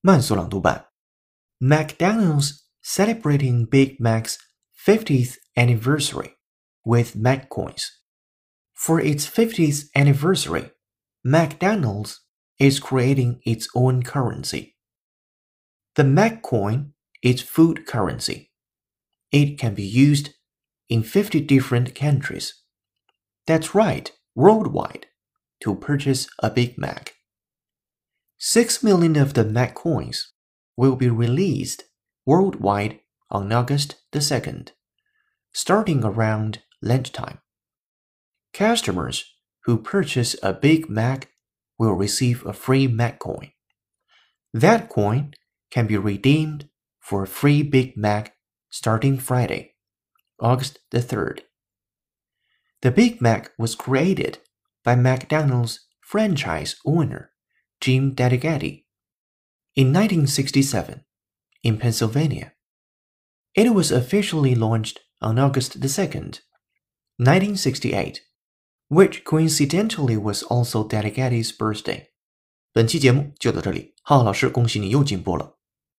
慢速朗读版。McDonald's celebrating Big Mac's 50th anniversary with MacCoins. For its 50th anniversary, McDonald's is creating its own currency. The MacCoin is food currency. It can be used in 50 different countries. That's right, worldwide, to purchase a Big Mac. 6 million of the Mac coins will be released worldwide on August the 2nd, starting around lunchtime. Customers who purchase a Big Mac will receive a free Mac coin. That coin can be redeemed for a free Big Mac starting Friday, August the 3rd. The Big Mac was created by McDonald's franchise owner Jim Delligatti in 1967 in Pennsylvania. It was officially launched on August 2, 1968, which coincidentally was also Delligatti's birthday. 本期节目就到这里，浩浩老师，恭喜你又进步了。